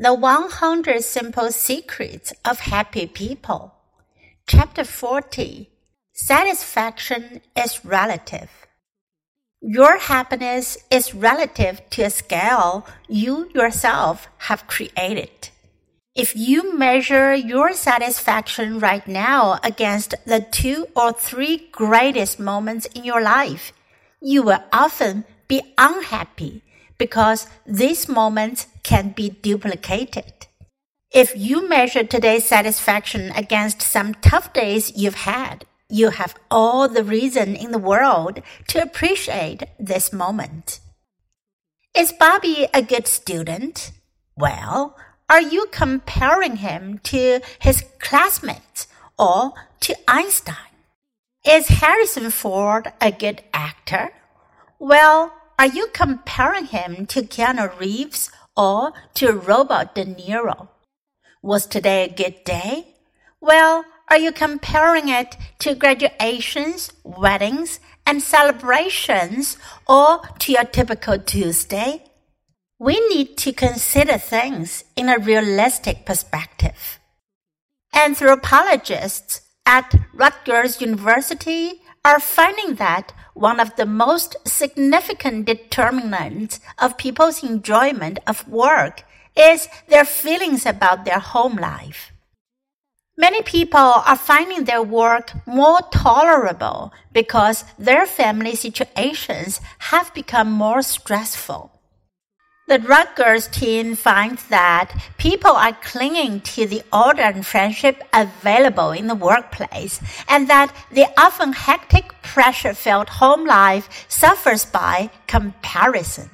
The 100 Simple Secrets of Happy People. Chapter 40 Satisfaction is Relative. Your happiness is relative to a scale you yourself have created. If you measure your satisfaction right now against the two or three greatest moments in your life, you will often be unhappy because these moments can be duplicated. If you measure today's satisfaction against some tough days you've had, you have all the reason in the world to appreciate this moment. Is Bobby a good student? Well, are you comparing him to his classmates or to Einstein? Is Harrison Ford a good actor? Well, are you comparing him to Keanu Reeves or to Robert De Niro? Was today a good day? Well, are you comparing it to graduations, weddings, and celebrations or to your typical Tuesday? We need to consider things in a realistic perspective. Anthropologists at Rutgers University are finding that one of the most significant determinants of people's enjoyment of work is their feelings about their home life. Many people are finding their work more tolerable because their family situations have become more stressful. The Rutgers team finds that people are clinging to the order and friendship available in the workplace and that the often hectic pressure filled home life suffers by comparison.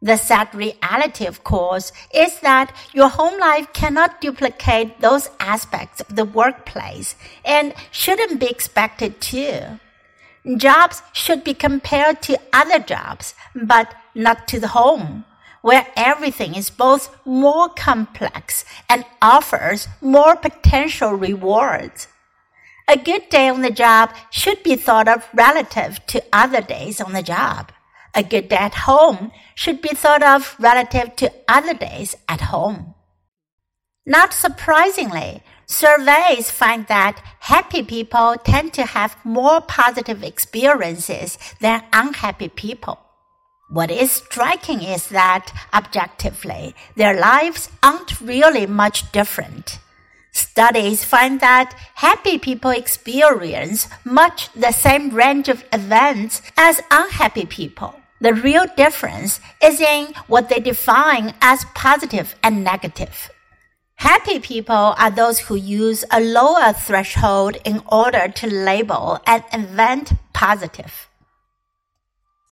The sad reality, of course, is that your home life cannot duplicate those aspects of the workplace and shouldn't be expected to. Jobs should be compared to other jobs, but not to the home where everything is both more complex and offers more potential rewards. A good day on the job should be thought of relative to other days on the job. A good day at home should be thought of relative to other days at home. Not surprisingly, surveys find that happy people tend to have more positive experiences than unhappy people. What is striking is that objectively, their lives aren't really much different. Studies find that happy people experience much the same range of events as unhappy people. The real difference is in what they define as positive and negative. Happy people are those who use a lower threshold in order to label an event positive.